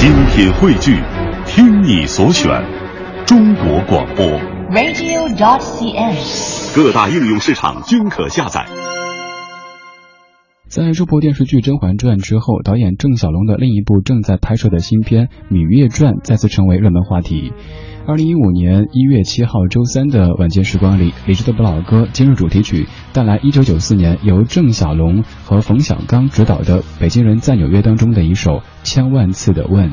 精品汇聚，听你所选，中国广播。radio.cn。各大应用市场均可下载。在这部电视剧《甄嬛传》之后，导演郑晓龙的另一部正在拍摄的新片《芈月传》再次成为热门话题。二零一五年一月七号周三的晚间时光里，李志的不老歌今日主题曲带来一九九四年由郑晓龙和冯小刚执导的《北京人在纽约》当中的一首《千万次的问》。